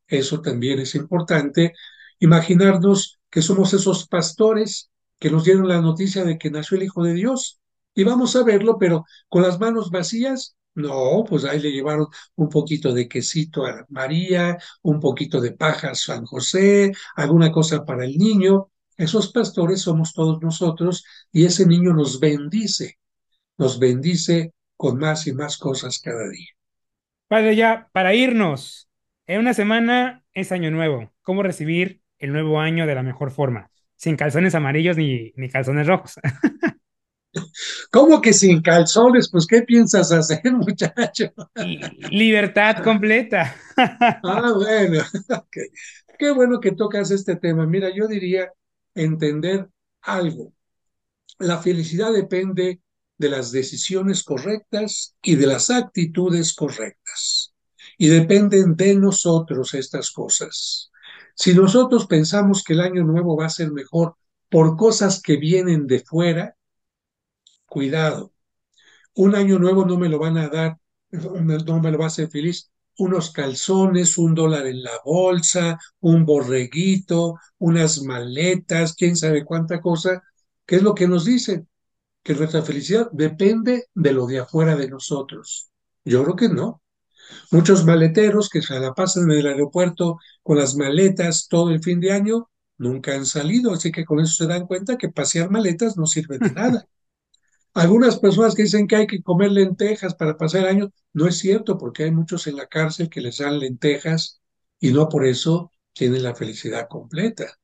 Eso también es importante. Imaginarnos que somos esos pastores que nos dieron la noticia de que nació el Hijo de Dios y vamos a verlo, pero con las manos vacías no, pues ahí le llevaron un poquito de quesito a María, un poquito de paja a San José, alguna cosa para el niño. Esos pastores somos todos nosotros y ese niño nos bendice, nos bendice con más y más cosas cada día. Padre, ya para irnos, en una semana es año nuevo. ¿Cómo recibir el nuevo año de la mejor forma? Sin calzones amarillos ni, ni calzones rojos. ¿Cómo que sin calzones? Pues, ¿qué piensas hacer, muchacho? Libertad completa. Ah, bueno, Qué bueno que tocas este tema. Mira, yo diría entender algo. la felicidad depende de las decisiones correctas y de las actitudes correctas. Y dependen de nosotros estas cosas. Si nosotros pensamos que el año nuevo va a ser mejor por cosas que vienen de fuera, cuidado. Un año nuevo no me lo van a dar, no me lo va a hacer feliz unos calzones, un dólar en la bolsa, un borreguito, unas maletas, quién sabe cuánta cosa, ¿qué es lo que nos dicen? Que nuestra felicidad depende de lo de afuera de nosotros. Yo creo que no. Muchos maleteros que se la pasan en el aeropuerto con las maletas todo el fin de año nunca han salido, así que con eso se dan cuenta que pasear maletas no sirve de nada. Algunas personas que dicen que hay que comer lentejas para pasar el año, no es cierto, porque hay muchos en la cárcel que les dan lentejas y no por eso tienen la felicidad completa.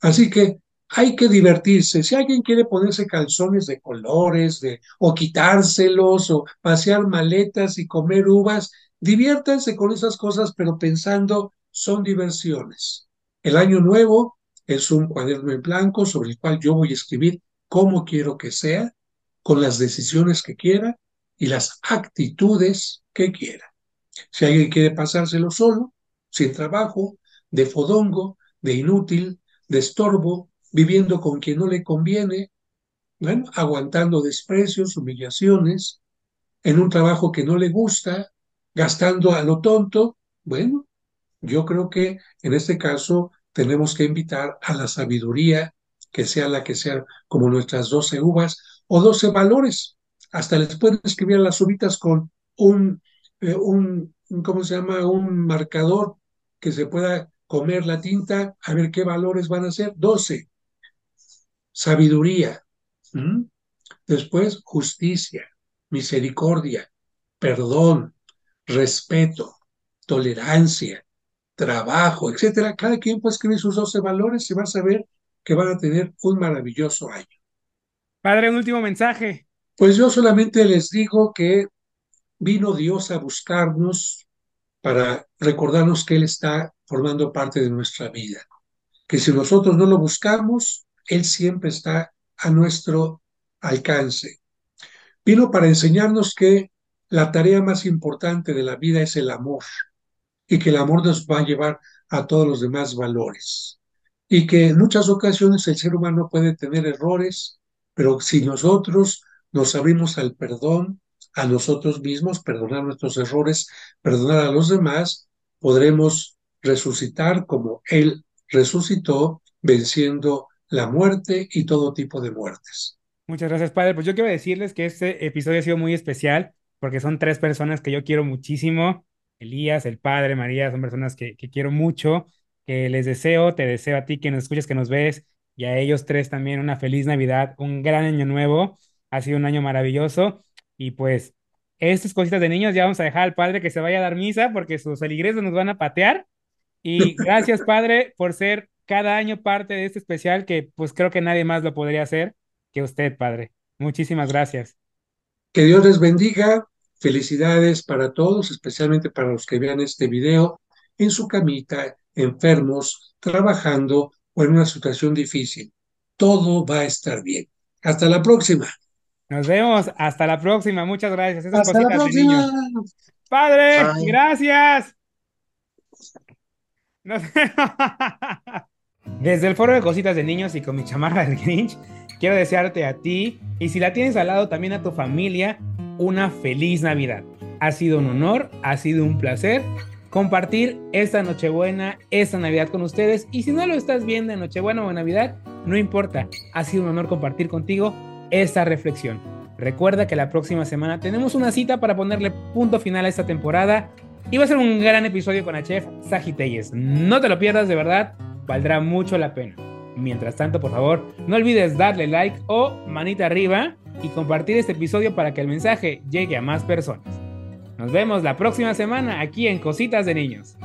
Así que hay que divertirse. Si alguien quiere ponerse calzones de colores de, o quitárselos o pasear maletas y comer uvas, diviértanse con esas cosas, pero pensando son diversiones. El año nuevo es un cuaderno en blanco sobre el cual yo voy a escribir cómo quiero que sea con las decisiones que quiera y las actitudes que quiera. Si alguien quiere pasárselo solo, sin trabajo, de fodongo, de inútil, de estorbo, viviendo con quien no le conviene, bueno, aguantando desprecios, humillaciones, en un trabajo que no le gusta, gastando a lo tonto, bueno, yo creo que en este caso tenemos que invitar a la sabiduría, que sea la que sea, como nuestras doce uvas, o 12 valores. Hasta les pueden escribir las uvitas con un, eh, un, ¿cómo se llama? Un marcador que se pueda comer la tinta, a ver qué valores van a ser. 12. Sabiduría. Después, justicia, misericordia, perdón, respeto, tolerancia, trabajo, etcétera. Cada quien puede escribir sus 12 valores y va a saber que van a tener un maravilloso año. Padre, un último mensaje. Pues yo solamente les digo que vino Dios a buscarnos para recordarnos que Él está formando parte de nuestra vida. Que si nosotros no lo buscamos, Él siempre está a nuestro alcance. Vino para enseñarnos que la tarea más importante de la vida es el amor y que el amor nos va a llevar a todos los demás valores y que en muchas ocasiones el ser humano puede tener errores pero si nosotros nos abrimos al perdón, a nosotros mismos, perdonar nuestros errores, perdonar a los demás, podremos resucitar como Él resucitó, venciendo la muerte y todo tipo de muertes. Muchas gracias, Padre. Pues yo quiero decirles que este episodio ha sido muy especial porque son tres personas que yo quiero muchísimo. Elías, el Padre, María, son personas que, que quiero mucho, que les deseo, te deseo a ti que nos escuches, que nos ves, y a ellos tres también una feliz Navidad, un gran año nuevo. Ha sido un año maravilloso y pues estas cositas de niños ya vamos a dejar al padre que se vaya a dar misa porque sus feligreses nos van a patear. Y gracias, padre, por ser cada año parte de este especial que pues creo que nadie más lo podría hacer que usted, padre. Muchísimas gracias. Que Dios les bendiga. Felicidades para todos, especialmente para los que vean este video en su camita, enfermos, trabajando o en una situación difícil. Todo va a estar bien. Hasta la próxima. Nos vemos. Hasta la próxima. Muchas gracias. Hasta la próxima. Padre, gracias. Desde el foro de cositas de niños y con mi chamarra del Grinch, quiero desearte a ti y si la tienes al lado también a tu familia una feliz Navidad. Ha sido un honor, ha sido un placer compartir esta Nochebuena, esta Navidad con ustedes. Y si no lo estás viendo en Nochebuena o en Navidad, no importa. Ha sido un honor compartir contigo esta reflexión. Recuerda que la próxima semana tenemos una cita para ponerle punto final a esta temporada y va a ser un gran episodio con la chef Sagiteyes. No te lo pierdas, de verdad, valdrá mucho la pena. Mientras tanto, por favor, no olvides darle like o manita arriba y compartir este episodio para que el mensaje llegue a más personas. Nos vemos la próxima semana aquí en Cositas de Niños.